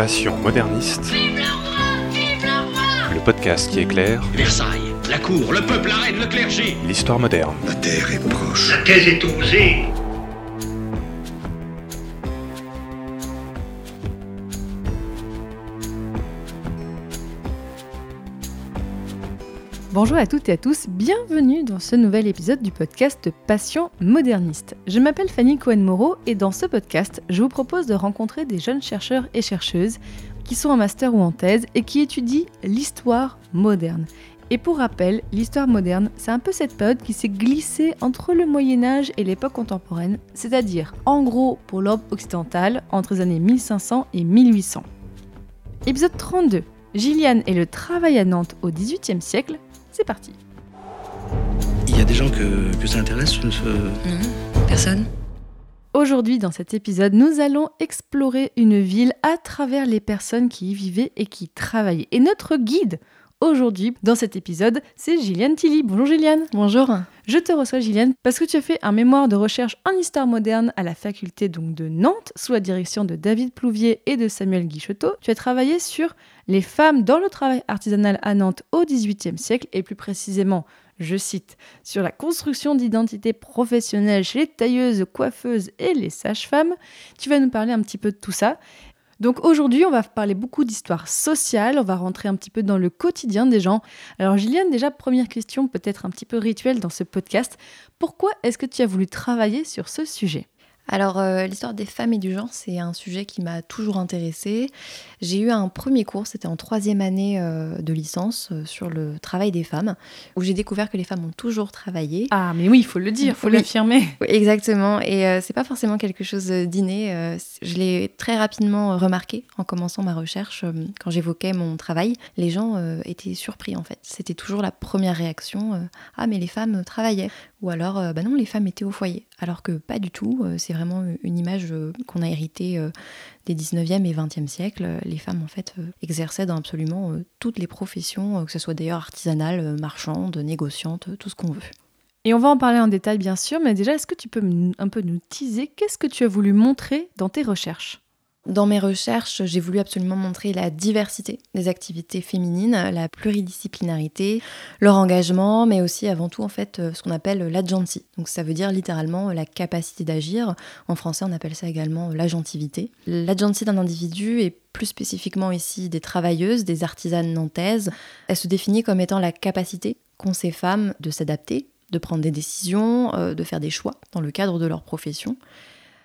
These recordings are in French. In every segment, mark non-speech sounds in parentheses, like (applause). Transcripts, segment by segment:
Passion moderniste. Vive le roi Vive le roi Le podcast qui éclaire Versailles, la cour, le peuple, la reine, le clergé. l'histoire moderne. La terre est proche. La thèse est osée. Bonjour à toutes et à tous, bienvenue dans ce nouvel épisode du podcast Passion moderniste. Je m'appelle Fanny Cohen-Moreau et dans ce podcast, je vous propose de rencontrer des jeunes chercheurs et chercheuses qui sont en master ou en thèse et qui étudient l'histoire moderne. Et pour rappel, l'histoire moderne, c'est un peu cette période qui s'est glissée entre le Moyen Âge et l'époque contemporaine, c'est-à-dire en gros pour l'Europe occidentale entre les années 1500 et 1800. Épisode 32. Gilliane et le travail à Nantes au XVIIIe siècle, c'est parti. Il y a des gens que, que ça intéresse Non, personne. Aujourd'hui, dans cet épisode, nous allons explorer une ville à travers les personnes qui y vivaient et qui y travaillaient. Et notre guide aujourd'hui, dans cet épisode, c'est Gilliane Tilly. Bonjour Gilliane. Bonjour. Je te reçois Gilliane parce que tu as fait un mémoire de recherche en histoire moderne à la faculté donc de Nantes sous la direction de David Plouvier et de Samuel Guichetot. Tu as travaillé sur les femmes dans le travail artisanal à Nantes au XVIIIe siècle et plus précisément, je cite, sur la construction d'identités professionnelles chez les tailleuses, coiffeuses et les sages-femmes. Tu vas nous parler un petit peu de tout ça. Donc aujourd'hui, on va parler beaucoup d'histoire sociale, on va rentrer un petit peu dans le quotidien des gens. Alors Gilliane, déjà première question, peut-être un petit peu rituelle dans ce podcast. Pourquoi est-ce que tu as voulu travailler sur ce sujet? Alors, euh, l'histoire des femmes et du genre, c'est un sujet qui m'a toujours intéressée. J'ai eu un premier cours, c'était en troisième année euh, de licence, euh, sur le travail des femmes, où j'ai découvert que les femmes ont toujours travaillé. Ah mais oui, il faut le dire, il faut Oui. l'affirmer. Oui, exactement. Et c'est pas forcément quelque chose d'inné. je l'ai très rapidement remarqué en commençant ma recherche. quand j'évoquais mon travail, les gens étaient surpris en fait. C'était toujours la première réaction. ah, mais les femmes travaillaient. Ou alors, euh, bah non, les femmes étaient au foyer. Alors que pas du tout. euh, c'est vraiment une image euh, qu'on a héritée des 19e et 20e siècles. Les femmes, en fait, exerçaient dans absolument toutes les professions, que ce soit d'ailleurs artisanales, marchandes, négociantes, tout ce qu'on veut. Et on va en parler en détail bien sûr, mais déjà, est-ce que tu peux un peu nous teaser qu'est-ce que tu as voulu montrer dans tes recherches? Dans mes recherches, j'ai voulu absolument montrer la diversité des activités féminines, la pluridisciplinarité, leur engagement, mais aussi avant tout en fait euh, ce qu'on appelle l'agency. Donc ça veut dire littéralement la capacité d'agir. En français, on appelle ça également l'agentivité. L'agency d'un individu et plus spécifiquement ici des travailleuses, des artisanes nantaises, elle se définit comme étant la capacité qu'ont ces femmes de s'adapter, de prendre des décisions, euh, de faire des choix dans le cadre de leur profession.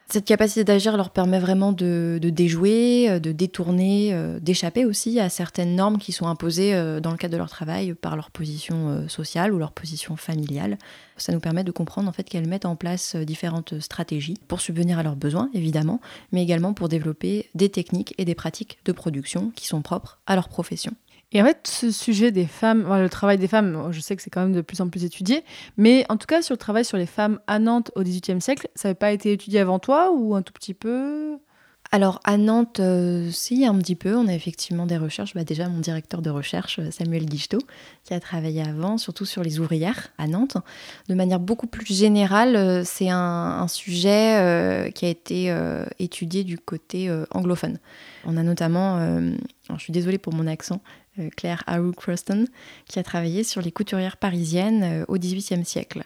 Cette capacité d'agir leur permet vraiment de, déjouer, euh, de détourner, euh, d'échapper aussi à certaines normes qui sont imposées euh, dans le cadre de leur travail par leur position sociale ou leur position familiale. Ça nous permet de comprendre en fait qu'elles mettent en place différentes stratégies pour subvenir à leurs besoins évidemment, mais également pour développer des techniques et des pratiques de production qui sont propres à leur profession. Et en fait, ce sujet des femmes, le travail des femmes, je sais que c'est quand même de plus en plus étudié, mais en tout cas, sur le travail sur les femmes à Nantes au XVIIIe siècle, ça n'avait pas été étudié avant toi ou un tout petit peu? Alors à Nantes, euh, si, un petit peu. On a effectivement des recherches. Bah, déjà, mon directeur de recherche, euh, Samuel Guichetot, qui a travaillé avant, surtout sur les ouvrières à Nantes. De manière beaucoup plus générale, euh, c'est un, sujet qui a été étudié du côté anglophone. On a notamment, je suis désolée pour mon accent, Claire Haru Croston, qui a travaillé sur les couturières parisiennes euh, au XVIIIe siècle.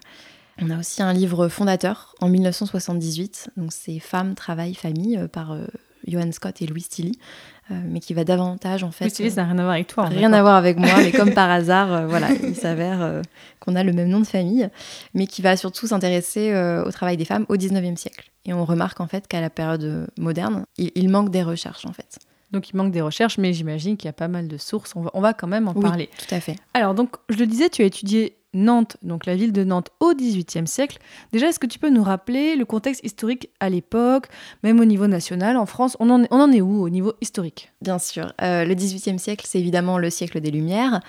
On a aussi un livre fondateur en 1978, donc c'est Femmes, Travail, Famille euh, par euh, Johann Scott et Louis Tilly, euh, mais qui va davantage en fait. Oui, Stylé, ça n'a rien à voir avec toi. hein, Rien à voir avec moi, mais comme par hasard, euh, voilà, il s'avère euh, qu'on a le même nom de famille, mais qui va surtout s'intéresser euh, au travail des femmes au 19e siècle. Et on remarque en fait qu'à la période euh, moderne, il, il manque des recherches en fait. Donc il manque des recherches, mais j'imagine qu'il y a pas mal de sources. On va, on va quand même en Oui, parler. tout à fait. Alors, donc, je le disais, tu as étudié Nantes, donc la ville de Nantes au XVIIIe siècle. Déjà, est-ce que tu peux nous rappeler le contexte historique à l'époque, même au niveau national, en France? On en est, on en est où au niveau historique? Bien sûr. Euh, le XVIIIe siècle, c'est évidemment le siècle des Lumières.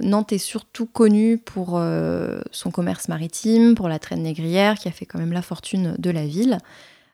Nantes est surtout connue pour euh, son commerce maritime, pour la traîne négrière, qui a fait quand même la fortune de la ville.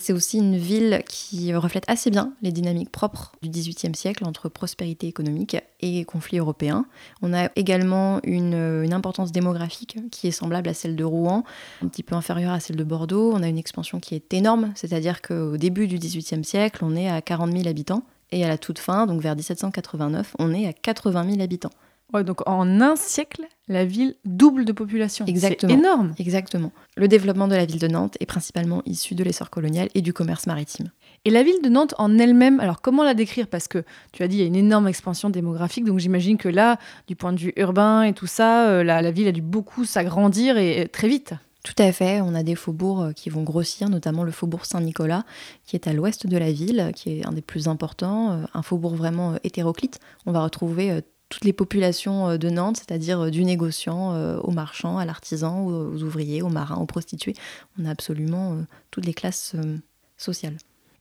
C'est aussi une ville qui reflète assez bien les dynamiques propres du XVIIIe siècle entre prospérité économique et conflits européens. On a également une, une importance démographique qui est semblable à celle de Rouen, un petit peu inférieure à celle de Bordeaux. On a une expansion qui est énorme, c'est-à-dire qu'au début du XVIIIe siècle, on est à 40 000 habitants Et à la toute fin, donc vers 1789, on est à 80 000 habitants. Ouais, donc en un siècle, la ville double de population. Exactement. C'est énorme. Exactement. Le développement de la ville de Nantes est principalement issu de l'essor colonial et du commerce maritime. Et la ville de Nantes en elle-même, alors comment la décrire? Parce que tu as dit il y a une énorme expansion démographique, donc j'imagine que là, du point de vue urbain et tout ça, euh, la, la ville a dû beaucoup s'agrandir et, et très vite. Tout à fait, on a des faubourgs euh, qui vont grossir, notamment le faubourg Saint-Nicolas, qui est à l'ouest de la ville, qui est un des plus importants, euh, un faubourg vraiment hétéroclite. On va retrouver toutes les populations euh, de Nantes, c'est-à-dire euh, du négociant euh, au marchand, à l'artisan, aux, ouvriers, aux marins, aux prostituées. On a absolument toutes les classes sociales.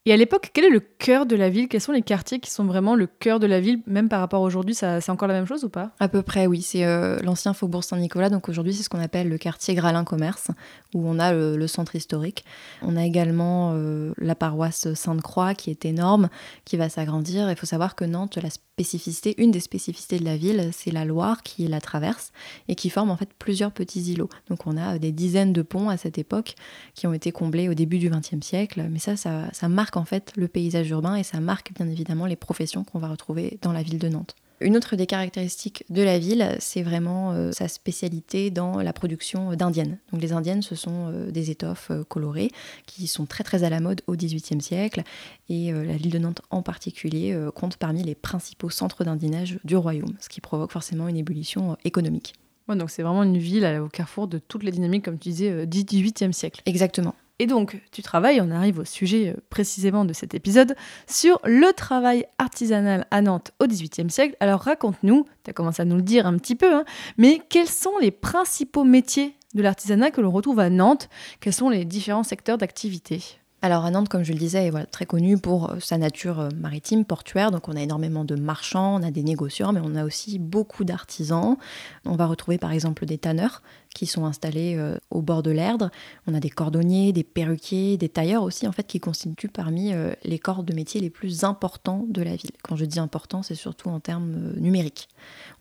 Et à l'époque, quel est le cœur de la ville? Quels sont les quartiers qui sont vraiment le cœur de la ville, même par rapport à aujourd'hui? C'est encore la même chose ou pas? À peu près, oui. C'est euh, l'ancien faubourg Saint-Nicolas. Donc aujourd'hui, c'est ce qu'on appelle le quartier Gralin Commerce, où on a le, centre historique. On a également euh, la paroisse Sainte-Croix, qui est énorme, qui va s'agrandir. Il faut savoir que Nantes, la spécificité, une des spécificités de la ville, c'est la Loire qui la traverse et qui forme en fait plusieurs petits îlots. Donc on a des dizaines de ponts à cette époque qui ont été comblés au début du XXe siècle. Mais ça, ça marque en fait le paysage urbain et ça marque bien évidemment les professions qu'on va retrouver dans la ville de Nantes. Une autre des caractéristiques de la ville, c'est vraiment euh, sa spécialité dans la production d'indiennes. Donc les indiennes, ce sont euh, des étoffes euh, colorées qui sont très très à la mode au XVIIIe siècle et la ville de Nantes en particulier compte parmi les principaux centres d'indiennage du royaume, ce qui provoque forcément une ébullition économique. Ouais, donc c'est vraiment une ville au carrefour de toutes les dynamiques, comme tu disais, du XVIIIe siècle. Exactement. Et donc, tu travailles, on arrive au sujet euh, précisément de cet épisode, sur le travail artisanal à Nantes au XVIIIe siècle. Alors raconte-nous, tu as commencé à nous le dire un petit peu, hein, mais quels sont les principaux métiers de l'artisanat que l'on retrouve à Nantes? Quels sont les différents secteurs d'activité? Alors à Nantes, comme je le disais, est voilà, très connu pour euh, sa nature euh, maritime, portuaire. Donc on a énormément de marchands, on a des négociants, mais on a aussi beaucoup d'artisans. On va retrouver par exemple des tanneurs qui sont installés euh, au bord de l'Erdre. On a des cordonniers, des perruquiers, des tailleurs aussi, en fait, qui constituent parmi les corps de métier les plus importants de la ville. Quand je dis important, c'est surtout en termes numériques.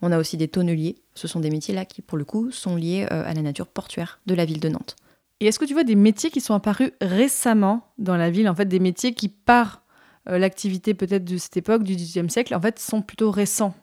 On a aussi des tonneliers. Ce sont des métiers là qui, pour le coup, sont liés à la nature portuaire de la ville de Nantes. Et est-ce que tu vois des métiers qui sont apparus récemment dans la ville, en fait des métiers qui, par euh, l'activité peut-être de cette époque, du XVIIIe siècle, en fait sont plutôt récents?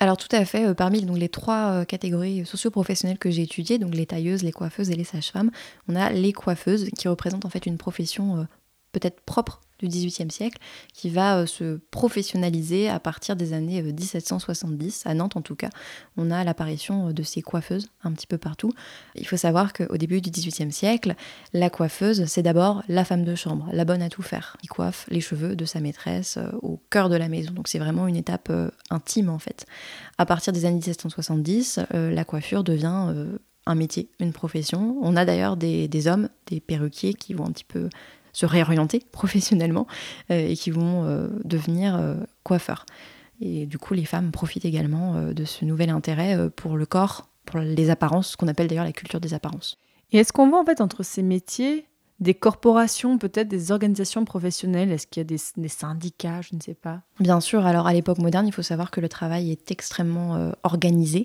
Alors tout à fait, euh, parmi donc, les trois euh, catégories socio-professionnelles que j'ai étudiées, donc les tailleuses, les coiffeuses et les sages-femmes, on a les coiffeuses qui représentent en fait une profession euh, peut-être propre du XVIIIe siècle, qui va euh, se professionnaliser à partir des années euh, 1770, à Nantes en tout cas. On a l'apparition euh, de ces coiffeuses un petit peu partout. Il faut savoir qu'au début du XVIIIe siècle, la coiffeuse, c'est d'abord la femme de chambre, la bonne à tout faire, qui coiffe les cheveux de sa maîtresse euh, au cœur de la maison. Donc c'est vraiment une étape euh, intime en fait. À partir des années 1770, euh, la coiffure devient euh, un métier, une profession. On a d'ailleurs des, des hommes, des perruquiers qui vont un petit peu se réorienter professionnellement euh, et qui vont euh, devenir euh, coiffeurs. Et du coup, les femmes profitent également de ce nouvel intérêt pour le corps, pour les apparences, ce qu'on appelle d'ailleurs la culture des apparences. Et est-ce qu'on voit en fait entre ces métiers des corporations, peut-être des organisations professionnelles? Est-ce qu'il y a des, syndicats? Je ne sais pas. Bien sûr, alors à l'époque moderne, il faut savoir que le travail est extrêmement euh, organisé.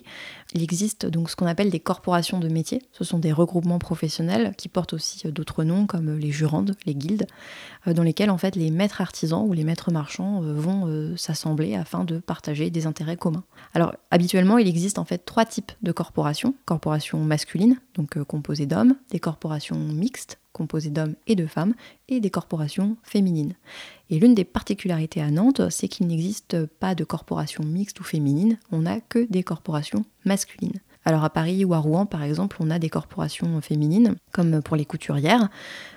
Il existe donc ce qu'on appelle des corporations de métiers. Ce sont des regroupements professionnels qui portent aussi euh, d'autres noms comme euh, les jurandes, les guildes, dans lesquels en fait les maîtres artisans ou les maîtres marchands vont s'assembler afin de partager des intérêts communs. Alors habituellement, il existe en fait trois types de corporations. Corporations masculines, donc composées d'hommes, des corporations mixtes, composées d'hommes et de femmes, et des corporations féminines. Et l'une des particularités à Nantes, c'est qu'il n'existe pas de corporation mixte ou féminine, on n'a que des corporations masculines. Alors à Paris ou à Rouen, par exemple, on a des corporations féminines, comme pour les couturières.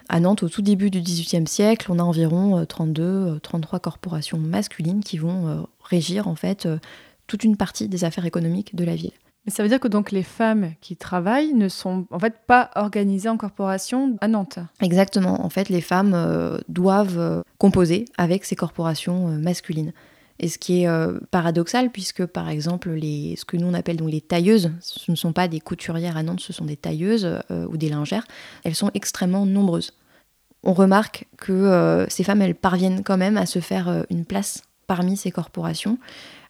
À Nantes, au tout début du XVIIIe siècle, on a environ 32-33 corporations masculines qui vont euh, régir en fait euh, toute une partie des affaires économiques de la ville. Mais ça veut dire que donc les femmes qui travaillent ne sont en fait pas organisées en corporation à Nantes. Exactement. En fait, les femmes euh, doivent euh, composer avec ces corporations euh, masculines. Et ce qui est paradoxal, puisque par exemple, les, ce que nous on appelle donc les tailleuses, ce ne sont pas des couturières à Nantes, ce sont des tailleuses ou des lingères, elles sont extrêmement nombreuses. On remarque que ces femmes, elles parviennent quand même à se faire une place parmi ces corporations,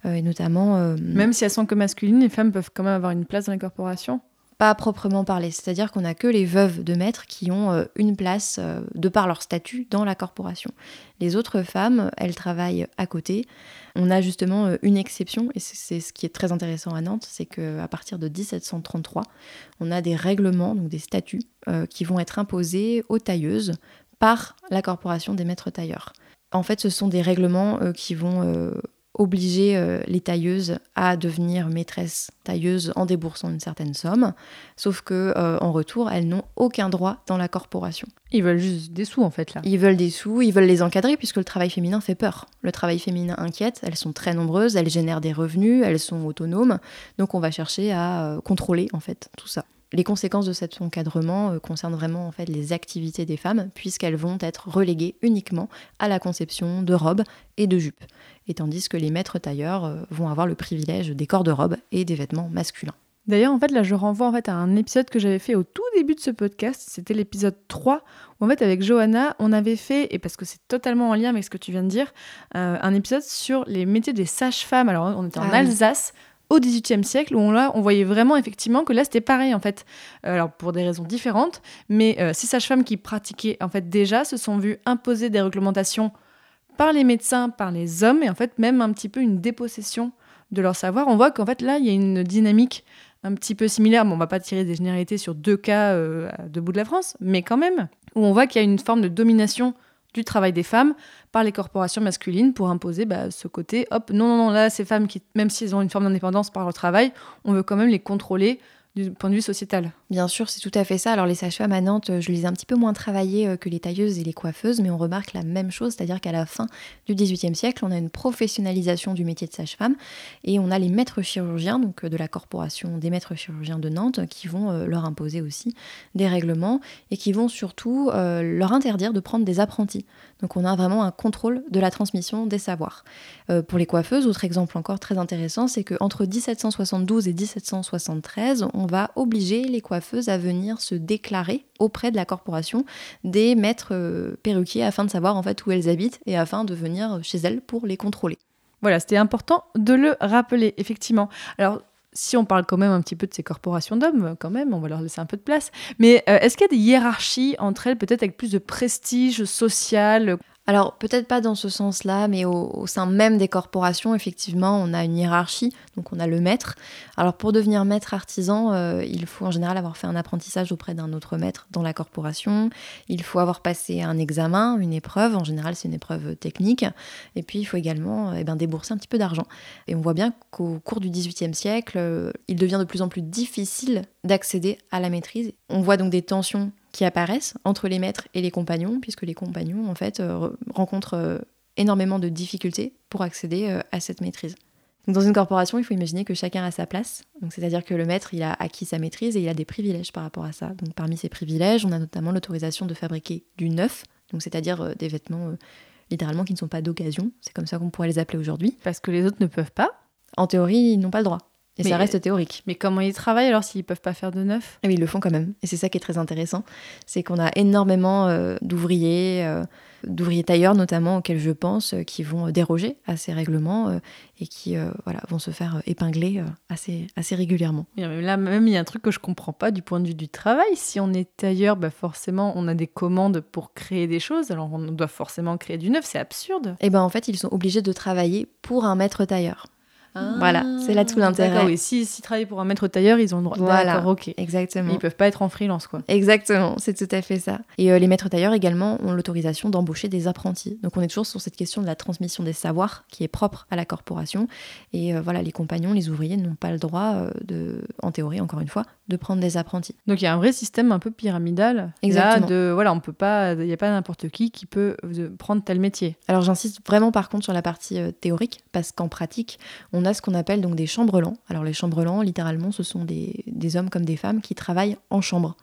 et notamment... euh, Même si elles sont que masculines, les femmes peuvent quand même avoir une place dans les corporations. pas à proprement parler. C'est-à-dire qu'on n'a que les veuves de maîtres qui ont euh, une place euh, de par leur statut dans la corporation. Les autres femmes, elles travaillent à côté. On a justement euh, une exception, et c'est ce qui est très intéressant à Nantes, c'est qu'à partir de 1733, on a des règlements, donc des statuts, qui vont être imposés aux tailleuses par la corporation des maîtres tailleurs. En fait, ce sont des règlements qui vont obliger euh, les tailleuses à devenir maîtresses tailleuses en déboursant une certaine somme, sauf que euh, en retour, elles n'ont aucun droit dans la corporation. Ils veulent juste des sous en fait là. Ils veulent des sous, ils veulent les encadrer puisque le travail féminin fait peur. Le travail féminin inquiète, elles sont très nombreuses, elles génèrent des revenus, elles sont autonomes, donc on va chercher à euh, contrôler en fait tout ça. Les conséquences de cet encadrement concernent vraiment en fait les activités des femmes puisqu'elles vont être reléguées uniquement à la conception de robes et de jupes et tandis que les maîtres tailleurs euh, vont avoir le privilège des corps de robe et des vêtements masculins. D'ailleurs, en fait, là, je renvoie en fait à un épisode que j'avais fait au tout début de ce podcast. C'était l'épisode 3, où en fait, avec Johanna, on avait fait, et parce que c'est totalement en lien avec ce que tu viens de dire, euh, un épisode sur les métiers des sages-femmes. Alors, on était en ah Alsace. Au XVIIIe siècle, où on, là, on voyait vraiment effectivement que là c'était pareil en fait, euh, alors pour des raisons différentes, mais ces sages-femmes qui pratiquaient en fait déjà se sont vues imposer des réglementations par les médecins, par les hommes, et en fait même un petit peu une dépossession de leur savoir. On voit qu'en fait là, il y a une dynamique un petit peu similaire. Bon, on va pas tirer des généralités sur deux cas euh, de de la France, mais quand même, où on voit qu'il y a une forme de domination du travail des femmes par les corporations masculines pour imposer bah, ce côté, hop, non, non, non, là, ces femmes, qui, même si elles ont une forme d'indépendance par leur travail, on veut quand même les contrôler du point de vue sociétal. Bien sûr, c'est tout à fait ça. Alors les sages-femmes à Nantes, je les ai un petit peu moins travaillées euh, que les tailleuses et les coiffeuses, mais on remarque la même chose, c'est-à-dire qu'à la fin du XVIIIe siècle, on a une professionnalisation du métier de sage-femme et on a les maîtres chirurgiens, donc euh, de la corporation des maîtres chirurgiens de Nantes, qui vont euh, leur imposer aussi des règlements et qui vont surtout leur interdire de prendre des apprentis. Donc on a vraiment un contrôle de la transmission des savoirs. pour les coiffeuses, autre exemple encore très intéressant, c'est qu'entre 1772 et 1773, on va obliger les coiffeuses à venir se déclarer auprès de la corporation des maîtres euh, perruquiers afin de savoir en fait où elles habitent et afin de venir chez elles pour les contrôler. Voilà, c'était important de le rappeler, effectivement. Alors, si on parle quand même un petit peu de ces corporations d'hommes, quand même, on va leur laisser un peu de place. Mais euh, est-ce qu'il y a des hiérarchies entre elles, peut-être avec plus de prestige social? Alors peut-être pas dans ce sens-là, mais au, sein même des corporations, effectivement, on a une hiérarchie, donc on a le maître. Alors pour devenir maître artisan, euh, il faut en général avoir fait un apprentissage auprès d'un autre maître dans la corporation, il faut avoir passé un examen, une épreuve, en général c'est une épreuve technique, et puis il faut également eh ben, débourser un petit peu d'argent. Et on voit bien qu'au cours du XVIIIe siècle, euh, il devient de plus en plus difficile d'accéder à la maîtrise. On voit donc des tensions qui apparaissent entre les maîtres et les compagnons, puisque les compagnons, en fait, euh, rencontrent euh, énormément de difficultés pour accéder euh, à cette maîtrise. dans une corporation, il faut imaginer que chacun a sa place. Donc, c'est-à-dire que le maître, il a acquis sa maîtrise et il a des privilèges par rapport à ça. Donc, parmi ces privilèges, on a notamment l'autorisation de fabriquer du neuf, donc c'est-à-dire des vêtements littéralement qui ne sont pas d'occasion. C'est comme ça qu'on pourrait les appeler aujourd'hui. Parce que les autres ne peuvent pas. En théorie, ils n'ont pas le droit. Et ça reste théorique. Mais comment ils travaillent alors s'ils peuvent pas faire de neuf? Ah ils le font quand même. Et c'est ça qui est très intéressant. C'est qu'on a énormément euh, d'ouvriers, euh, d'ouvriers tailleurs notamment, auxquels je pense, euh, qui vont déroger à ces règlements et qui voilà, vont se faire épingler assez, assez régulièrement. là, même, il y a un truc que je comprends pas du point de vue du travail. Si on est tailleur, bah forcément, on a des commandes pour créer des choses. Alors, on doit forcément créer du neuf. C'est absurde. Et eh ben en fait, ils sont obligés de travailler pour un maître tailleur voilà, c'est là tout l'intérêt. Oui, s'ils si, travaillent pour un maître tailleur, ils ont le droit. Voilà, ok. Exactement. ils peuvent pas être en freelance, quoi. Exactement, c'est tout à fait ça. Et euh, les maîtres tailleurs également ont l'autorisation d'embaucher des apprentis. Donc on est toujours sur cette question de la transmission des savoirs qui est propre à la corporation. Et euh, voilà, les compagnons, les ouvriers n'ont pas le droit euh, de, en théorie, encore une fois, de prendre des apprentis. Donc il y a un vrai système un peu pyramidal. Exactement. de voilà, on peut pas, il n'y a pas n'importe qui qui peut prendre tel métier. Alors j'insiste vraiment par contre sur la partie théorique parce qu'en pratique, on a ce qu'on appelle donc des chambres-lents. Alors les chambres-lents, littéralement, ce sont des, hommes comme des femmes qui travaillent en chambre.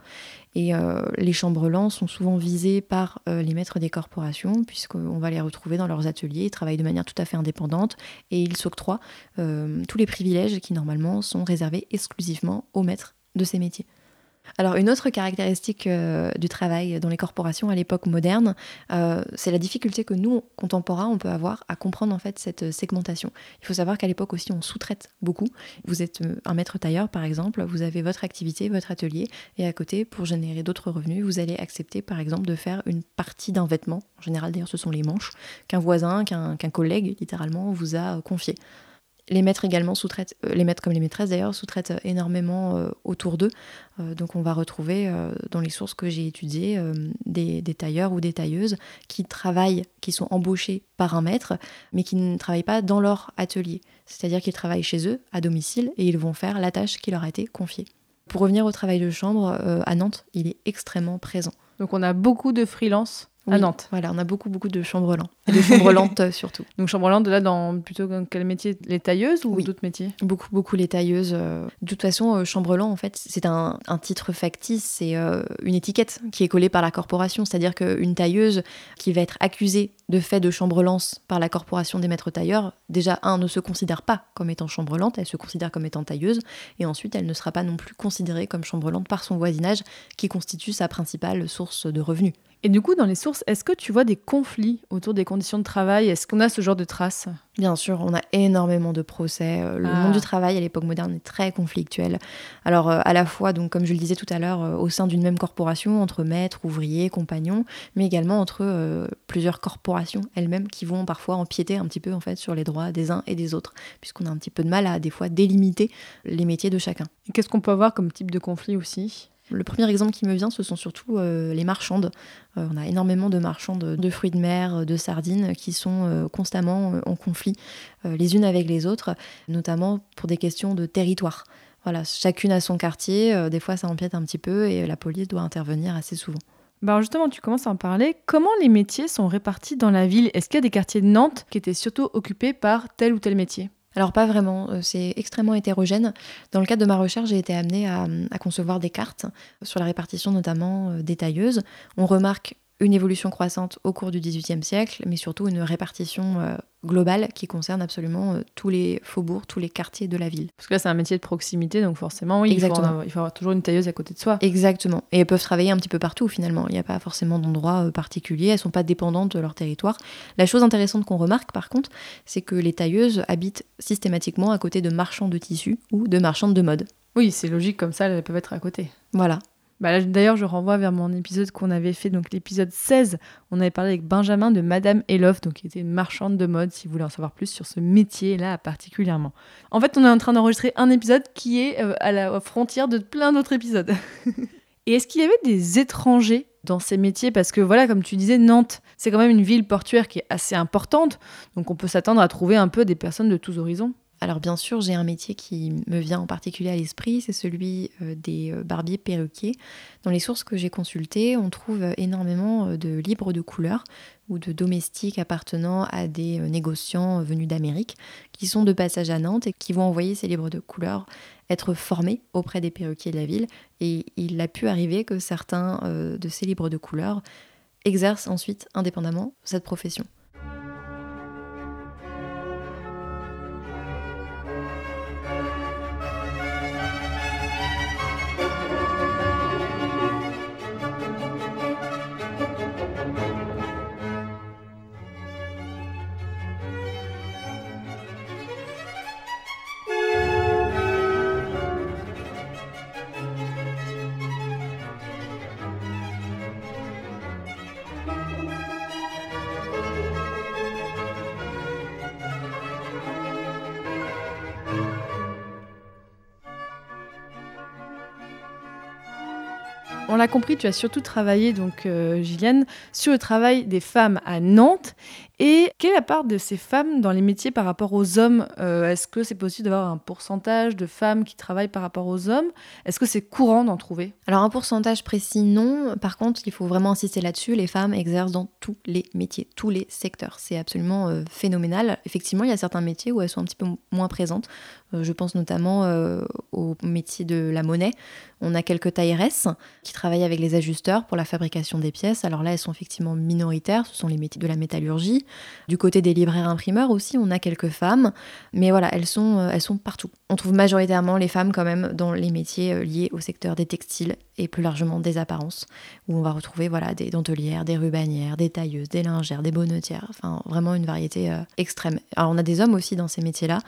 Et euh, les chambres-lents sont souvent visés par euh, les maîtres des corporations, puisqu'on va les retrouver dans leurs ateliers, ils travaillent de manière tout à fait indépendante, et ils s'octroient euh, tous les privilèges qui normalement sont réservés exclusivement aux maîtres de ces métiers. Alors une autre caractéristique euh, du travail dans les corporations à l'époque moderne, euh, c'est la difficulté que nous, contemporains, on peut avoir à comprendre en fait cette segmentation. Il faut savoir qu'à l'époque aussi, on sous-traite beaucoup. Vous êtes euh, un maître tailleur, par exemple, vous avez votre activité, votre atelier, et à côté, pour générer d'autres revenus, vous allez accepter, par exemple, de faire une partie d'un vêtement. En général, d'ailleurs, ce sont les manches qu'un voisin, qu'un collègue, littéralement, vous a confié. Les maîtres également sous-traitent, euh, les maîtres comme les maîtresses d'ailleurs, sous-traitent euh, énormément euh, autour d'eux. donc on va retrouver dans les sources que j'ai étudiées des, tailleurs ou des tailleuses qui travaillent, qui sont embauchés par un maître, mais qui ne travaillent pas dans leur atelier. C'est-à-dire qu'ils travaillent chez eux, à domicile, et ils vont faire la tâche qui leur a été confiée. Pour revenir au travail de chambre, à Nantes, il est extrêmement présent. Donc on a beaucoup de freelance à Nantes. Voilà, on a beaucoup, beaucoup de chambres Et (laughs) de chambres lentes euh, surtout. Donc chambres lentes, là, dans plutôt quel métier Les tailleuses ou d'autres métiers? Beaucoup, beaucoup les tailleuses. Euh. De toute façon, euh, chambre en fait, c'est un, titre factice, c'est une étiquette qui est collée par la corporation. C'est-à-dire qu'une tailleuse qui va être accusée de fait de chambre lente par la corporation des maîtres tailleurs, déjà, un, ne se considère pas comme étant chambre lente, elle se considère comme étant tailleuse. Et ensuite, elle ne sera pas non plus considérée comme chambre lente par son voisinage, qui constitue sa principale source de revenus. Et du coup, dans les sources, est-ce que tu vois des conflits autour des conditions de travail? Est-ce qu'on a ce genre de traces? Bien sûr, on a énormément de procès. Euh, le monde du ah. travail à l'époque moderne est très conflictuel. Alors, euh, à la fois, donc, comme je le disais tout à l'heure, euh, au sein d'une même corporation, entre maîtres, ouvriers, compagnons, mais également entre plusieurs corporations elles-mêmes qui vont parfois empiéter un petit peu en fait sur les droits des uns et des autres, puisqu'on a un petit peu de mal à des fois délimiter les métiers de chacun. Qu'est-ce qu'on peut avoir comme type de conflit aussi? Le premier exemple qui me vient, ce sont surtout euh, les marchandes. Euh, on a énormément de marchandes de fruits de mer, de sardines, qui sont euh, constamment en conflit les unes avec les autres, notamment pour des questions de territoire. Voilà, chacune a son quartier, des fois ça empiète un petit peu et la police doit intervenir assez souvent. Bah justement, tu commences à en parler. Comment les métiers sont répartis dans la ville? Est-ce qu'il y a des quartiers de Nantes qui étaient surtout occupés par tel ou tel métier? Alors pas vraiment, euh, c'est extrêmement hétérogène. Dans le cadre de ma recherche, j'ai été amenée à, concevoir des cartes sur la répartition notamment euh, des tailleuses. On remarque une évolution croissante au cours du XVIIIe siècle, mais surtout une répartition euh, globale qui concerne absolument euh, tous les faubourgs, tous les quartiers de la ville. Parce que là, c'est un métier de proximité, donc forcément, oui, Exactement. Il, faut avoir, toujours une tailleuse à côté de soi. Exactement. Et elles peuvent travailler un petit peu partout, finalement. Il n'y a pas forcément d'endroit euh, particulier. Elles ne sont pas dépendantes de leur territoire. La chose intéressante qu'on remarque, par contre, c'est que les tailleuses habitent systématiquement à côté de marchands de tissus ou de marchandes de mode. Oui, c'est logique, comme ça, elles peuvent être à côté. Voilà. Bah D'ailleurs, je renvoie vers mon épisode qu'on avait fait, donc l'épisode 16. On avait parlé avec Benjamin de Madame Elof, donc qui était une marchande de mode, si vous voulez en savoir plus sur ce métier-là particulièrement. En fait, on est en train d'enregistrer un épisode qui est euh, à la frontière de plein d'autres épisodes. (laughs) Et est-ce qu'il y avait des étrangers dans ces métiers? Parce que voilà, comme tu disais, Nantes, c'est quand même une ville portuaire qui est assez importante, donc on peut s'attendre à trouver un peu des personnes de tous horizons. Alors bien sûr, j'ai un métier qui me vient en particulier à l'esprit, c'est celui euh, des euh, barbiers perruquiers. Dans les sources que j'ai consultées, on trouve euh, énormément de livres de couleurs ou de domestiques appartenant à des négociants venus d'Amérique qui sont de passage à Nantes et qui vont envoyer ces livres de couleurs être formés auprès des perruquiers de la ville. Et il a pu arriver que certains de ces livres de couleurs exercent ensuite indépendamment cette profession. On l'a compris, tu as surtout travaillé, donc euh, sur le travail des femmes à Nantes. Et quelle est la part de ces femmes dans les métiers par rapport aux hommes euh, Est-ce que c'est possible d'avoir un pourcentage de femmes qui travaillent par rapport aux hommes? Est-ce que c'est courant d'en trouver? Alors un pourcentage précis, non. Par contre, il faut vraiment insister là-dessus. Les femmes exercent dans tous les métiers, tous les secteurs. C'est absolument euh, phénoménal. Effectivement, il y a certains métiers où elles sont un petit peu moins présentes. Euh, je pense notamment au métier de la monnaie. On a quelques tailleresses qui travaillent avec les ajusteurs pour la fabrication des pièces. Alors là, elles sont effectivement minoritaires. Ce sont les métiers de la métallurgie. Du côté des libraires imprimeurs aussi, on a quelques femmes, mais voilà, elles sont, euh, elles sont partout. On trouve majoritairement les femmes quand même dans les métiers euh, liés au secteur des textiles et plus largement des apparences, où on va retrouver voilà des dentelières, des rubanières, des tailleuses, des lingères, des bonnetières, enfin vraiment une variété euh, extrême. Alors on a des hommes aussi dans ces métiers-là,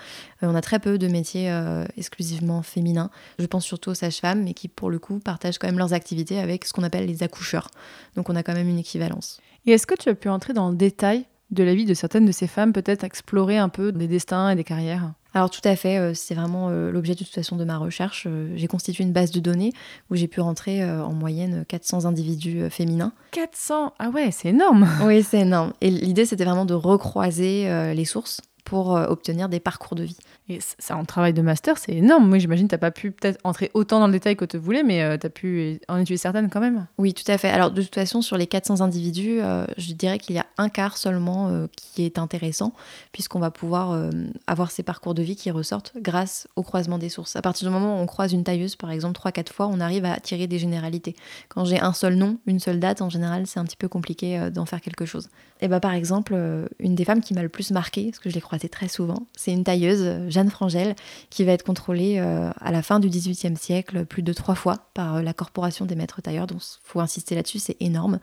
on a très peu de métiers exclusivement féminins. Je pense surtout aux sages-femmes, mais qui pour le coup partagent quand même leurs activités avec ce qu'on appelle les accoucheurs. Donc on a quand même une équivalence. Et est-ce que tu as pu entrer dans le détail de la vie de certaines de ces femmes, peut-être explorer un peu des destins et des carrières? Alors tout à fait, euh, c'est vraiment euh, l'objet de toute façon de ma recherche. Euh, j'ai constitué une base de données où j'ai pu rentrer en moyenne 400 individus féminins. 400 Ah ouais, c'est énorme (laughs) Oui, c'est énorme. Et l'idée, c'était vraiment de recroiser les sources pour obtenir des parcours de vie. Et ça, en travail de master, c'est énorme. Moi, j'imagine que tu n'as pas pu peut-être entrer autant dans le détail que tu voulais, mais euh, tu as pu en étudier certaines quand même. Oui, tout à fait. Alors, de toute façon, sur les 400 individus, euh, je dirais qu'il y a un quart seulement euh, qui est intéressant, puisqu'on va pouvoir avoir ces parcours de vie qui ressortent grâce au croisement des sources. À partir du moment où on croise une tailleuse, par exemple, 3-4 fois, on arrive à tirer des généralités. Quand j'ai un seul nom, une seule date, en général, c'est un petit peu compliqué d'en faire quelque chose. Et bah, par exemple, une des femmes qui m'a le plus marqué, parce que je l'ai croisée très souvent, c'est une tailleuse, Jeanne Frangel, qui va être contrôlée euh, à la fin du XVIIIe siècle plus de trois fois par euh, la Corporation des maîtres tailleurs. Donc, faut insister là-dessus, c'est énorme.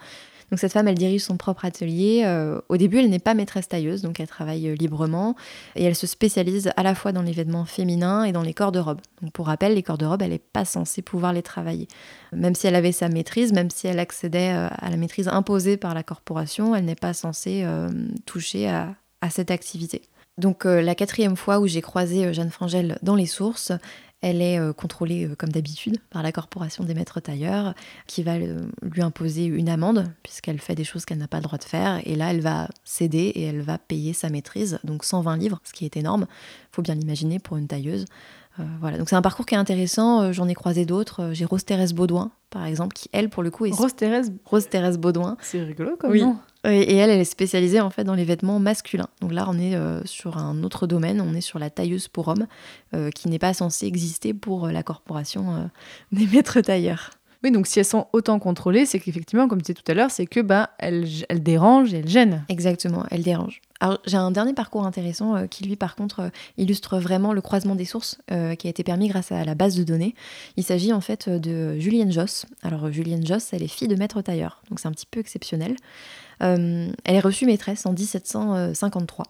Donc cette femme, elle dirige son propre atelier. Euh, au début, elle n'est pas maîtresse tailleuse, donc elle travaille librement et elle se spécialise à la fois dans les vêtements féminins et dans les corps de robe. Donc pour rappel, les corps de robe, elle n'est pas censée pouvoir les travailler. Même si elle avait sa maîtrise, même si elle accédait à la maîtrise imposée par la corporation, elle n'est pas censée toucher à cette activité. Donc euh, la quatrième fois où j'ai croisé euh, Jeanne Frangel dans les sources, elle est euh, contrôlée comme d'habitude par la corporation des maîtres tailleurs qui va lui imposer une amende puisqu'elle fait des choses qu'elle n'a pas le droit de faire et là elle va céder et elle va payer sa maîtrise, donc 120 livres, ce qui est énorme, faut bien l'imaginer pour une tailleuse. voilà, donc c'est un parcours qui est intéressant, j'en ai croisé d'autres, j'ai Rose Thérèse Baudouin par exemple qui elle pour le coup est Rose Thérèse Rose Thérèse Baudouin. C'est rigolo comme nom. Et elle, elle est spécialisée en fait dans les vêtements masculins. Donc là, on est euh, sur un autre domaine, on est sur la tailleuse pour hommes, euh, qui n'est pas censée exister pour euh, la corporation (laughs) des maîtres tailleurs. Oui, donc si elles sont autant contrôlées, c'est qu'effectivement, comme tu disais tout à l'heure, c'est que bah, elles, elles dérangent et elles gênent. Exactement, elles dérangent. Alors j'ai un dernier parcours intéressant qui lui par contre illustre vraiment le croisement des sources qui a été permis grâce à la base de données. Il s'agit en fait de Julienne Joss. Alors Julienne Joss, elle est fille de maître tailleur, donc c'est un petit peu exceptionnel. Euh, elle est reçue maîtresse en 1753.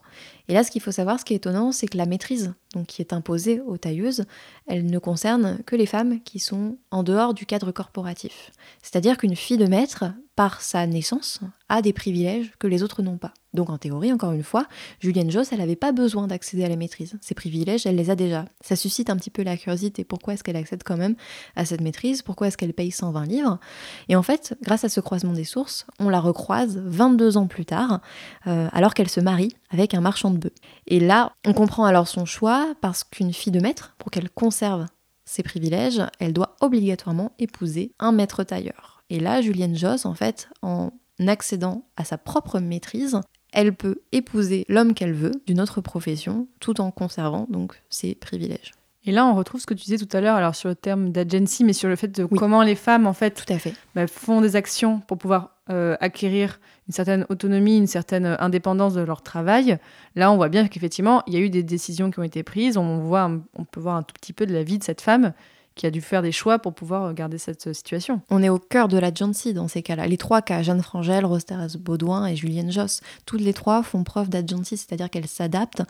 Et là, ce qu'il faut savoir, ce qui est étonnant, c'est que la maîtrise donc, qui est imposée aux tailleuses, elle ne concerne que les femmes qui sont en dehors du cadre corporatif. C'est-à-dire qu'une fille de maître, par sa naissance, a des privilèges que les autres n'ont pas. Donc en théorie, encore une fois, Julienne Joss, elle n'avait pas besoin d'accéder à la maîtrise. Ces privilèges, elle les a déjà. Ça suscite un petit peu la curiosité. Pourquoi est-ce qu'elle accède quand même à cette maîtrise? Pourquoi est-ce qu'elle paye 120 livres? Et en fait, grâce à ce croisement des sources, on la recroise 22 ans plus tard, euh, alors qu'elle se marie avec un marchand de bœufs. Et là, on comprend alors son choix, parce qu'une fille de maître, pour qu'elle conserve ses privilèges, elle doit obligatoirement épouser un maître tailleur. Et là, Julienne Joss, en fait, en accédant à sa propre maîtrise, elle peut épouser l'homme qu'elle veut d'une autre profession tout en conservant donc ses privilèges. Et là, on retrouve ce que tu disais tout à l'heure, alors sur le terme d'agency, mais sur le fait de comment les femmes, en fait, tout à fait. Bah, font des actions pour pouvoir euh, acquérir une certaine autonomie, une certaine indépendance de leur travail. Là, on voit bien qu'effectivement, il y a eu des décisions qui ont été prises. On voit, on peut voir un tout petit peu de la vie de cette femme qui a dû faire des choix pour pouvoir garder cette situation. On est au cœur de la l'agency dans ces cas-là. Les trois cas, Jeanne Frangel, Rose Thérèse Baudouin et Julienne Joss, toutes les trois font preuve d'agency, c'est-à-dire qu'elles s'adaptent.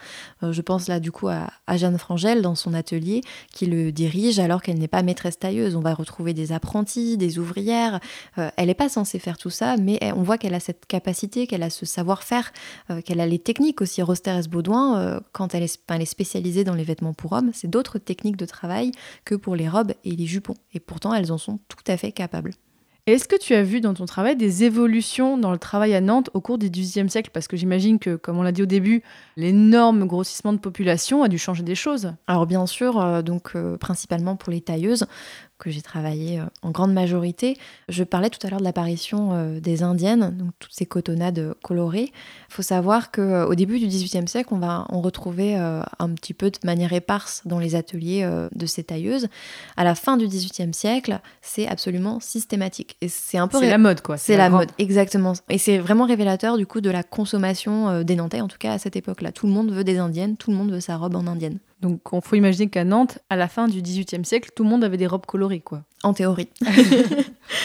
Euh, je pense là du coup à, Jeanne Frangel dans son atelier qui le dirige alors qu'elle n'est pas maîtresse tailleuse. On va retrouver des apprentis, des ouvrières. Euh, elle n'est pas censée faire tout ça, mais on voit qu'elle a cette capacité, qu'elle a ce savoir-faire, euh, qu'elle a les techniques aussi. Rose Thérèse Baudouin, quand elle est, elle est spécialisée dans les vêtements pour hommes, c'est d'autres techniques de travail que pour les robes et les jupons. Et pourtant, elles en sont tout à fait capables. Est-ce que tu as vu dans ton travail des évolutions dans le travail à Nantes au cours du XVIIIe siècle Parce que j'imagine que, comme on l'a dit au début, l'énorme grossissement de population a dû changer des choses. Alors bien sûr, euh, donc euh, principalement pour les tailleuses, que j'ai travaillé euh, en grande majorité. Je parlais tout à l'heure de l'apparition euh, des indiennes, donc toutes ces cotonnades colorées. Il faut savoir qu'au début du XVIIIe siècle, on va en retrouver un petit peu de manière éparse dans les ateliers de ces tailleuses. À la fin du XVIIIe siècle, c'est absolument systématique. Et c'est un peu C'est la mode, quoi. c'est la, grande- mode, exactement. Et c'est vraiment révélateur du coup de la consommation euh, des Nantais, en tout cas à cette époque-là. Tout le monde veut des indiennes, tout le monde veut sa robe en indienne, Donc, il faut imaginer qu'à Nantes, à la fin du XVIIIe siècle, tout le monde avait des robes colorées, quoi. en théorie. (laughs)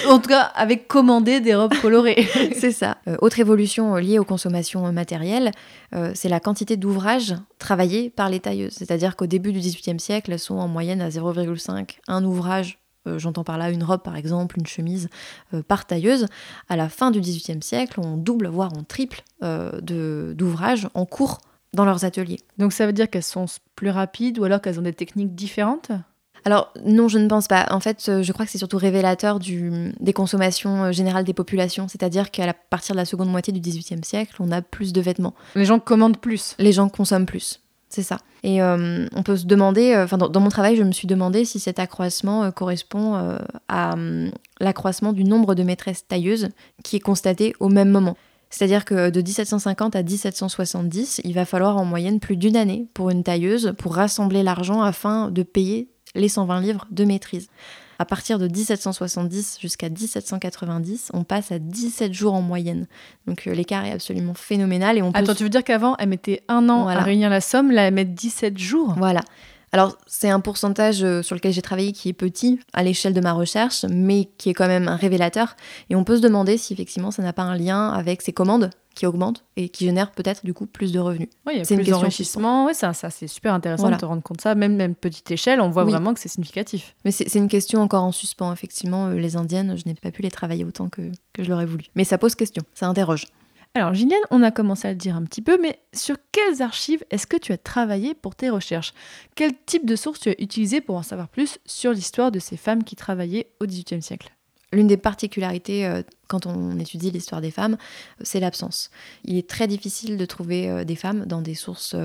En tout cas, avec commandé des robes colorées. (laughs) c'est ça. Euh, autre évolution euh, liée aux consommations euh, matérielles, euh, c'est la quantité d'ouvrages travaillés par les tailleuses. C'est-à-dire qu'au début du XVIIIe siècle, elles sont en moyenne à 0,5, un ouvrage. J'entends par là une robe par exemple, une chemise euh, par tailleuse. À la fin du XVIIIe siècle, on double, voire on triple euh, de- d'ouvrages en cours dans leurs ateliers. Donc, ça veut dire qu'elles sont plus rapides ou alors qu'elles ont des techniques différentes? Alors non, je ne pense pas. En fait, euh, je crois que c'est surtout révélateur du, des consommations euh, générales des populations. C'est-à-dire qu'à partir de la seconde moitié du XVIIIe siècle, on a plus de vêtements. Les gens commandent plus. Les gens consomment plus. C'est ça. Et euh, on peut se demander, euh, dans, dans mon travail, je me suis demandé si cet accroissement euh, correspond à hum, l'accroissement du nombre de maîtresses tailleuses qui est constaté au même moment. C'est-à-dire que de 1750 à 1770, il va falloir en moyenne plus d'une année pour une tailleuse pour rassembler l'argent afin de payer les 120 livres de maîtrise. À partir de 1770 jusqu'à 1790, on passe à 17 jours en moyenne. Donc euh, l'écart est absolument phénoménal et on peut Attends, tu veux dire qu'avant, elles mettaient un an Voilà. à réunir la somme, là, elles mettent 17 jours? Voilà. Alors, c'est un pourcentage euh, sur lequel j'ai travaillé qui est petit à l'échelle de ma recherche, mais qui est quand même un révélateur. Et on peut se demander si effectivement ça n'a pas un lien avec ces commandes qui augmentent et qui génèrent peut-être du coup plus de revenus. Oui, il y a plus question d'enrichissement. Ouais, ça, ça c'est super intéressant Voilà. de te rendre compte de ça. Même, même petite échelle, on voit Oui. vraiment que c'est significatif. Mais c'est c'est une question encore en suspens, effectivement. euh, Les indiennes, je n'ai pas pu les travailler autant que, que je l'aurais voulu. Mais ça pose question, ça interroge. Alors, Gilliane, on a commencé à le dire un petit peu, mais sur quelles archives est-ce que tu as travaillé pour tes recherches? Quel type de sources tu as utilisé pour en savoir plus sur l'histoire de ces femmes qui travaillaient au XVIIIe siècle? L'une des particularités euh, quand on étudie l'histoire des femmes, euh, c'est l'absence. Il est très difficile de trouver euh, des femmes dans des sources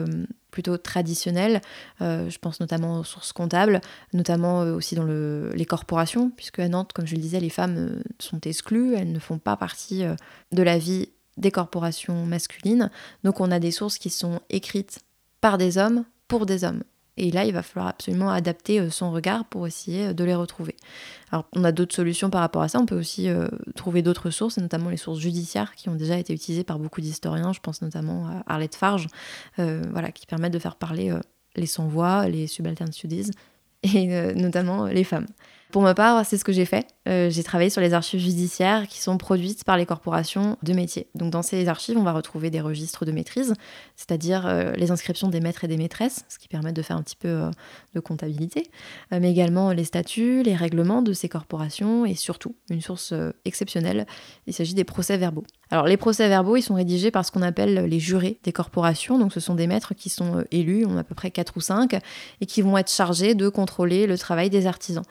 plutôt traditionnelles. Je pense notamment aux sources comptables, notamment aussi dans le- les corporations, puisque à Nantes, comme je le disais, les femmes sont exclues, elles ne font pas partie de la vie des corporations masculines. Donc on a des sources qui sont écrites par des hommes pour des hommes. Et là, il va falloir absolument adapter euh, son regard pour essayer euh, de les retrouver. Alors, on a d'autres solutions par rapport à ça. On peut aussi euh, trouver d'autres sources, notamment les sources judiciaires qui ont déjà été utilisées par beaucoup d'historiens. Je pense notamment à Arlette Farge, voilà, qui permettent de faire parler les sans-voix, les subaltern studies, et notamment les femmes. Pour ma part, c'est ce que j'ai fait. Euh, j'ai travaillé sur les archives judiciaires qui sont produites par les corporations de métiers. Donc dans ces archives, on va retrouver des registres de maîtrise, c'est-à-dire euh, les inscriptions des maîtres et des maîtresses, ce qui permet de faire un petit peu euh, de comptabilité, mais également les statuts, les règlements de ces corporations et surtout, une source exceptionnelle, il s'agit des procès verbaux. Alors les procès verbaux, ils sont rédigés par ce qu'on appelle les jurés des corporations, donc ce sont des maîtres qui sont élus, on a à peu près 4 ou 5, et qui vont être chargés de contrôler le travail des artisans.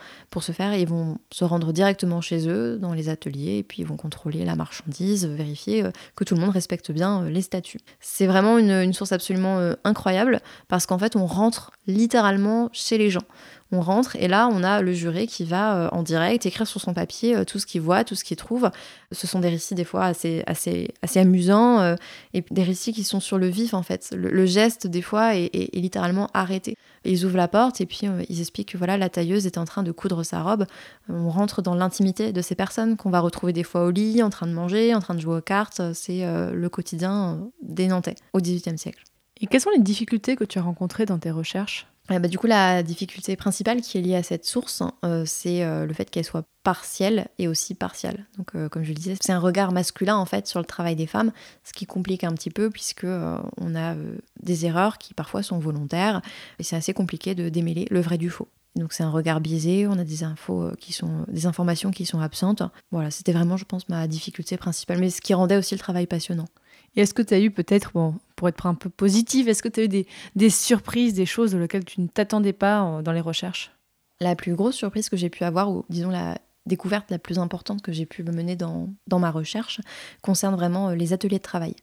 Faire, ils vont se rendre directement chez eux, dans les ateliers, et puis ils vont contrôler la marchandise, vérifier euh, que tout le monde respecte bien euh, les statuts. C'est vraiment une, source absolument euh, incroyable, parce qu'en fait, on rentre littéralement chez les gens. On rentre et là, on a le juré qui va euh, en direct écrire sur son papier euh, tout ce qu'il voit, tout ce qu'il trouve. Ce sont des récits des fois assez, assez, assez amusants euh, et des récits qui sont sur le vif en fait. Le, geste des fois est, littéralement arrêté. Ils ouvrent la porte et puis ils expliquent que voilà, la tailleuse est en train de coudre sa robe. On rentre dans l'intimité de ces personnes qu'on va retrouver des fois au lit, en train de manger, en train de jouer aux cartes. C'est le quotidien des Nantais au XVIIIe siècle. Et quelles sont les difficultés que tu as rencontrées dans tes recherches? Bah, du coup, la difficulté principale qui est liée à cette source, euh, c'est euh, le fait qu'elle soit partielle et aussi partiale. Donc, euh, comme je le disais, c'est un regard masculin en fait sur le travail des femmes, ce qui complique un petit peu puisque on a des erreurs qui parfois sont volontaires et c'est assez compliqué de démêler le vrai du faux. Donc c'est un regard biaisé, on a des infos qui sont des informations qui sont absentes. Voilà, c'était vraiment je pense ma difficulté principale mais ce qui rendait aussi le travail passionnant. Et est-ce que tu as eu peut-être, bon, pour être un peu positive, est-ce que tu as eu des, surprises, des choses auxquelles tu ne t'attendais pas dans les recherches? La plus grosse surprise que j'ai pu avoir, ou disons la découverte la plus importante que j'ai pu mener dans, dans ma recherche concerne vraiment euh, les ateliers de travail.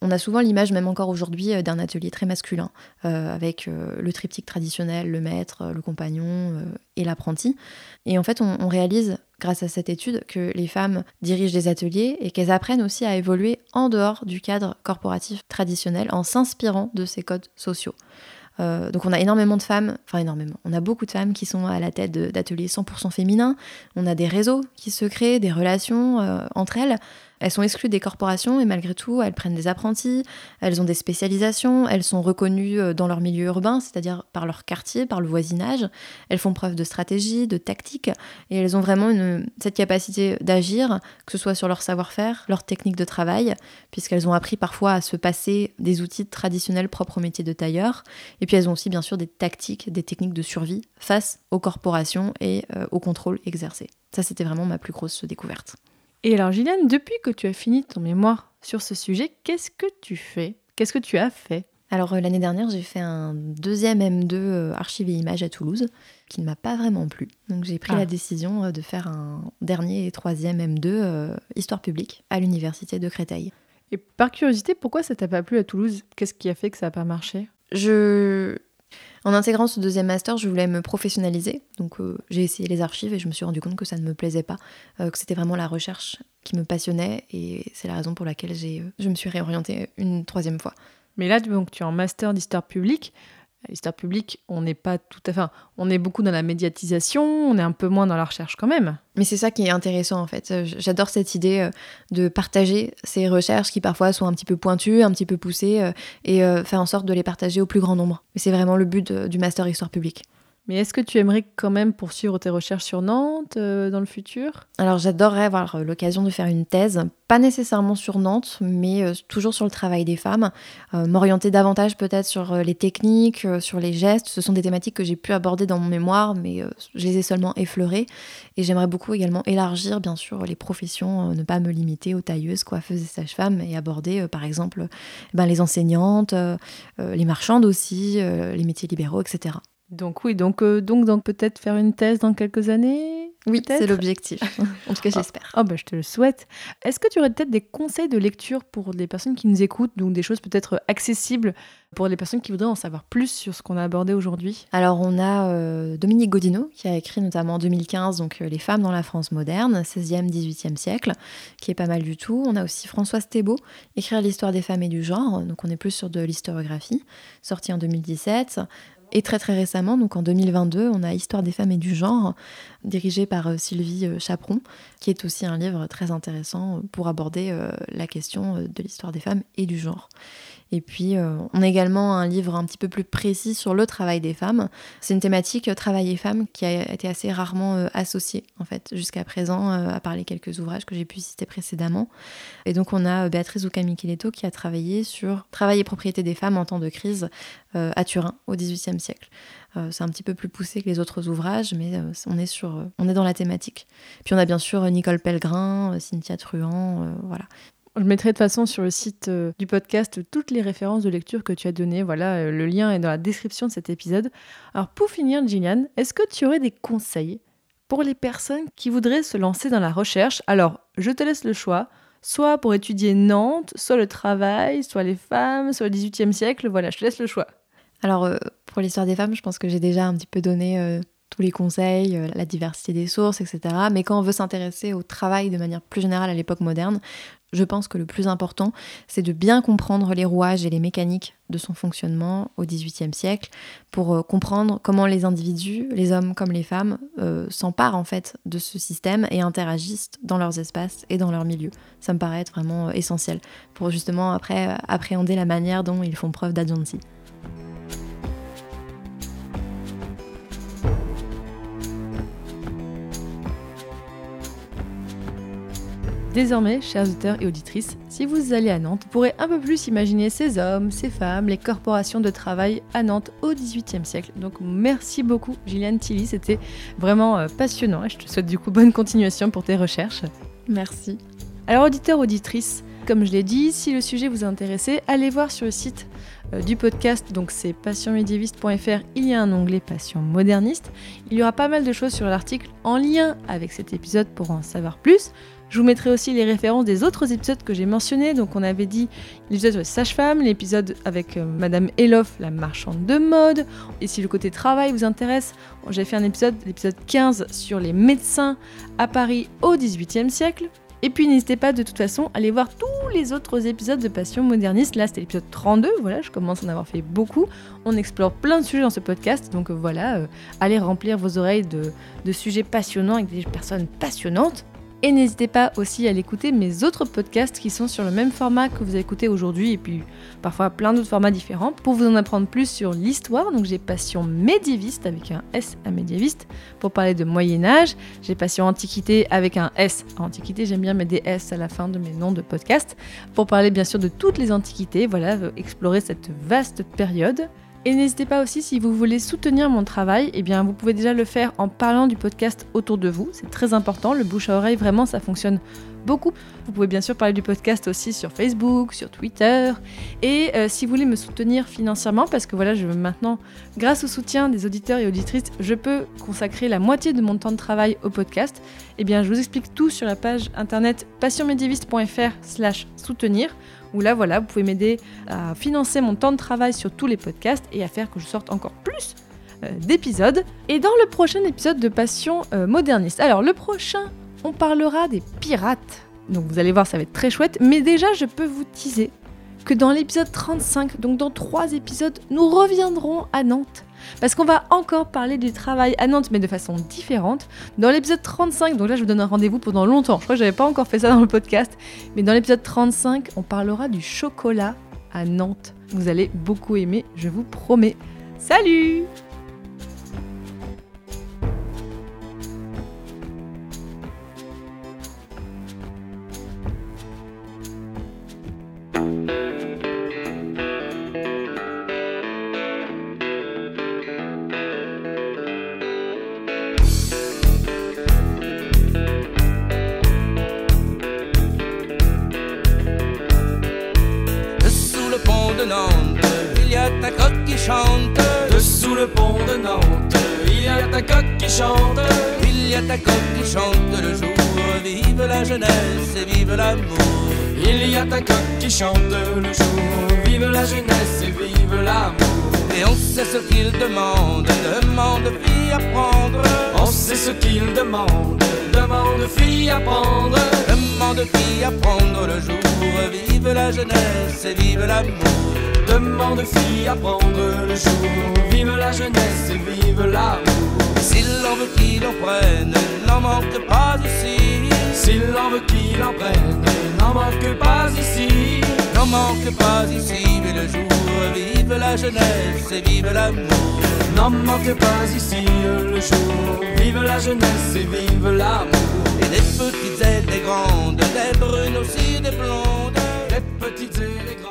On a souvent l'image, même encore aujourd'hui, euh, d'un atelier très masculin, euh, avec le triptyque traditionnel, le maître, le compagnon et l'apprenti. Et en fait, on réalise, grâce à cette étude, que les femmes dirigent des ateliers et qu'elles apprennent aussi à évoluer en dehors du cadre corporatif traditionnel en s'inspirant de ces codes sociaux. Euh, donc on a énormément de femmes, enfin énormément, on a beaucoup de femmes qui sont à la tête d'ateliers 100% féminins, on a des réseaux qui se créent, des relations euh, entre elles, elles sont exclues des corporations et malgré tout, elles prennent des apprentis, elles ont des spécialisations, elles sont reconnues euh, dans leur milieu urbain, c'est-à-dire par leur quartier, par le voisinage. Elles font preuve de stratégie, de tactique et elles ont vraiment cette capacité d'agir, que ce soit sur leur savoir-faire, leur technique de travail, puisqu'elles ont appris parfois à se passer des outils traditionnels propres au métier de tailleur. Et puis elles ont aussi bien sûr des tactiques, des techniques de survie face aux corporations et euh, au contrôle exercé. Ça, c'était vraiment ma plus grosse découverte. Et alors, Gilliane, depuis que tu as fini ton mémoire sur ce sujet, qu'est-ce que tu fais? Qu'est-ce que tu as fait? Alors euh, l'année dernière, j'ai fait un deuxième M2 euh, archives et images à Toulouse, qui ne m'a pas vraiment plu. Donc j'ai pris la ah. décision euh, de faire un dernier et troisième M2 histoire publique à l'université de Créteil. Et par curiosité, pourquoi ça t'a pas plu à Toulouse? Qu'est-ce qui a fait que ça n'a pas marché? Je en intégrant ce deuxième master, je voulais me professionnaliser. Donc euh, j'ai essayé les archives et je me suis rendu compte que ça ne me plaisait pas, euh, que c'était vraiment la recherche qui me passionnait et c'est la raison pour laquelle j'ai, euh, je me suis réorientée une troisième fois. Mais là, tu es en master d'histoire publique l'histoire publique, on n'est pas tout à fait. on est beaucoup dans la médiatisation, on est un peu moins dans la recherche quand même. Mais c'est ça qui est intéressant en fait. J'adore cette idée euh, de partager ces recherches qui parfois sont un petit peu pointues, un petit peu poussées, euh, et euh, faire en sorte de les partager au plus grand nombre. C'est vraiment le but du master histoire publique. Mais est-ce que tu aimerais quand même poursuivre tes recherches sur Nantes euh, dans le futur? Alors j'adorerais avoir euh, l'occasion de faire une thèse, pas nécessairement sur Nantes, mais euh, toujours sur le travail des femmes, m'orienter davantage peut-être sur les techniques, sur les gestes. Ce sont des thématiques que j'ai pu aborder dans mon mémoire, mais je les ai seulement effleurées. Et j'aimerais beaucoup également élargir, bien sûr, les professions, ne pas me limiter aux tailleuses, coiffeuses et sages-femmes, et aborder par exemple ben, les enseignantes, les marchandes aussi, les métiers libéraux, etc. Donc oui, donc, euh, donc, donc peut-être faire une thèse dans quelques années Oui, c'est l'objectif. (laughs) en tout cas, j'espère. Oh, bah, je te le souhaite. Est-ce que tu aurais peut-être des conseils de lecture pour les personnes qui nous écoutent, donc des choses peut-être accessibles pour les personnes qui voudraient en savoir plus sur ce qu'on a abordé aujourd'hui? Alors on a euh, Dominique Godino qui a écrit notamment en 2015 donc euh, Les femmes dans la France moderne, 16e, 18e siècle, qui est pas mal du tout. On a aussi Françoise Thébault, Écrire l'histoire des femmes et du genre, donc on est plus sur de l'historiographie, sorti en 2017. Et très très récemment, donc en 2022, on a Histoire des femmes et du genre, dirigé par euh, Sylvie euh, Chaperon, qui est aussi un livre très intéressant euh, pour aborder la question de l'histoire des femmes et du genre. Et puis, on a également un livre un petit peu plus précis sur le travail des femmes. C'est une thématique travail et femmes qui a été assez rarement associée, en fait, jusqu'à présent, à part les quelques ouvrages que j'ai pu citer précédemment. Et donc, on a Béatrice Ouka-Micheletto qui a travaillé sur travail et propriété des femmes en temps de crise à Turin au XVIIIe siècle. Euh, c'est un petit peu plus poussé que les autres ouvrages, mais euh, on, est sur, euh, on est dans la thématique. Puis on a bien sûr Nicole Pellegrin, Cynthia Truand, voilà. Je mettrai de toute façon sur le site du podcast toutes les références de lecture que tu as données. Voilà, le lien est dans la description de cet épisode. Alors pour finir, Gillian, est-ce que tu aurais des conseils pour les personnes qui voudraient se lancer dans la recherche? Alors, je te laisse le choix soit pour étudier Nantes, soit le travail, soit les femmes, soit le XVIIIe siècle. Voilà, je te laisse le choix. Alors, euh, pour l'histoire des femmes, je pense que j'ai déjà un petit peu donné euh, tous les conseils, euh, la diversité des sources, etc. Mais quand on veut s'intéresser au travail de manière plus générale à l'époque moderne, je pense que le plus important, c'est de bien comprendre les rouages et les mécaniques de son fonctionnement au XVIIIe siècle pour comprendre comment les individus, les hommes comme les femmes, s'emparent en fait de ce système et interagissent dans leurs espaces et dans leurs milieux. Ça me paraît vraiment essentiel pour justement après appréhender la manière dont ils font preuve d'agency. Désormais, chers auditeurs et auditrices, si vous allez à Nantes, vous pourrez un peu plus imaginer ces hommes, ces femmes, les corporations de travail à Nantes au XVIIIe siècle. Donc merci beaucoup Gilliane Tilly, c'était vraiment euh, passionnant et je te souhaite du coup bonne continuation pour tes recherches. Merci. Alors auditeurs, auditrices, comme je l'ai dit, si le sujet vous a intéressé, allez voir sur le site euh, du podcast, donc c'est passionmédiéviste.fr, il y a un onglet Passion moderniste. Il y aura pas mal de choses sur l'article en lien avec cet épisode pour en savoir plus. Je vous mettrai aussi les références des autres épisodes que j'ai mentionnés. Donc on avait dit l'épisode sur sage-femme, l'épisode avec euh, Madame Elof, la marchande de mode. Et si le côté travail vous intéresse, j'ai fait un épisode, l'épisode 15, sur les médecins à Paris au XVIIIe siècle. Et puis n'hésitez pas de toute façon à aller voir tous les autres épisodes de Passion Moderniste. Là c'était l'épisode 32, voilà, je commence à en avoir fait beaucoup. On explore plein de sujets dans ce podcast, donc voilà, euh, allez remplir vos oreilles de sujets passionnants avec des personnes passionnantes. Et n'hésitez pas aussi à l'écouter mes autres podcasts qui sont sur le même format que vous avez écouté aujourd'hui et puis parfois plein d'autres formats différents pour vous en apprendre plus sur l'histoire. Donc j'ai Passion médiéviste avec un S à médiéviste pour parler de Moyen Âge. J'ai Passion Antiquité avec un S à Antiquité. J'aime bien mettre des S à la fin de mes noms de podcasts pour parler bien sûr de toutes les antiquités. Voilà, explorer cette vaste période. Et n'hésitez pas aussi, si vous voulez soutenir mon travail, eh bien, vous pouvez déjà le faire en parlant du podcast autour de vous. C'est très important. Le bouche à oreille, vraiment, ça fonctionne beaucoup. Vous pouvez bien sûr parler du podcast aussi sur Facebook, sur Twitter. Et euh, si vous voulez me soutenir financièrement, parce que voilà, je veux maintenant, grâce au soutien des auditeurs et auditrices, je peux consacrer la moitié de mon temps de travail au podcast. Eh bien, je vous explique tout sur la page internet passionmédiéviste.fr/slash soutenir où là, voilà, vous pouvez m'aider à financer mon temps de travail sur tous les podcasts et à faire que je sorte encore plus euh, d'épisodes. Et dans le prochain épisode de Passion euh, moderniste, alors le prochain, on parlera des pirates. Donc vous allez voir, ça va être très chouette. Mais déjà, je peux vous teaser que dans l'épisode 35, donc dans trois épisodes, nous reviendrons à Nantes parce qu'on va encore parler du travail à Nantes, mais de façon différente. Dans l'épisode 35, donc là je vous donne un rendez-vous pendant longtemps, je crois que j'avais pas encore fait ça dans le podcast, mais dans l'épisode 35, on parlera du chocolat à Nantes. Vous allez beaucoup aimer, je vous promets. Salut le pont de Nantes, il y a ta coque qui chante, il y a ta coque qui chante le jour. Vive la jeunesse et vive l'amour. Il y a ta coque qui chante le jour. Vive la jeunesse et vive l'amour. Et on sait ce qu'il demande, demande fille à prendre. On sait ce qu'il demande, demande fille à prendre. Demande fille à prendre le jour. Vive la jeunesse et vive l'amour. Demande fille à prendre le jour. Vive la jeunesse et vive l'amour. S'il en veut qu'il en prenne, n'en manque pas ici. S'il en veut qu'il en prenne, n'en manque pas ici. N'en manque pas ici, mais le jour. Vive la jeunesse et vive l'amour. N'en manque pas ici le jour. Vive la jeunesse et vive l'amour. Et des petites et des grandes, des brunes aussi baptisé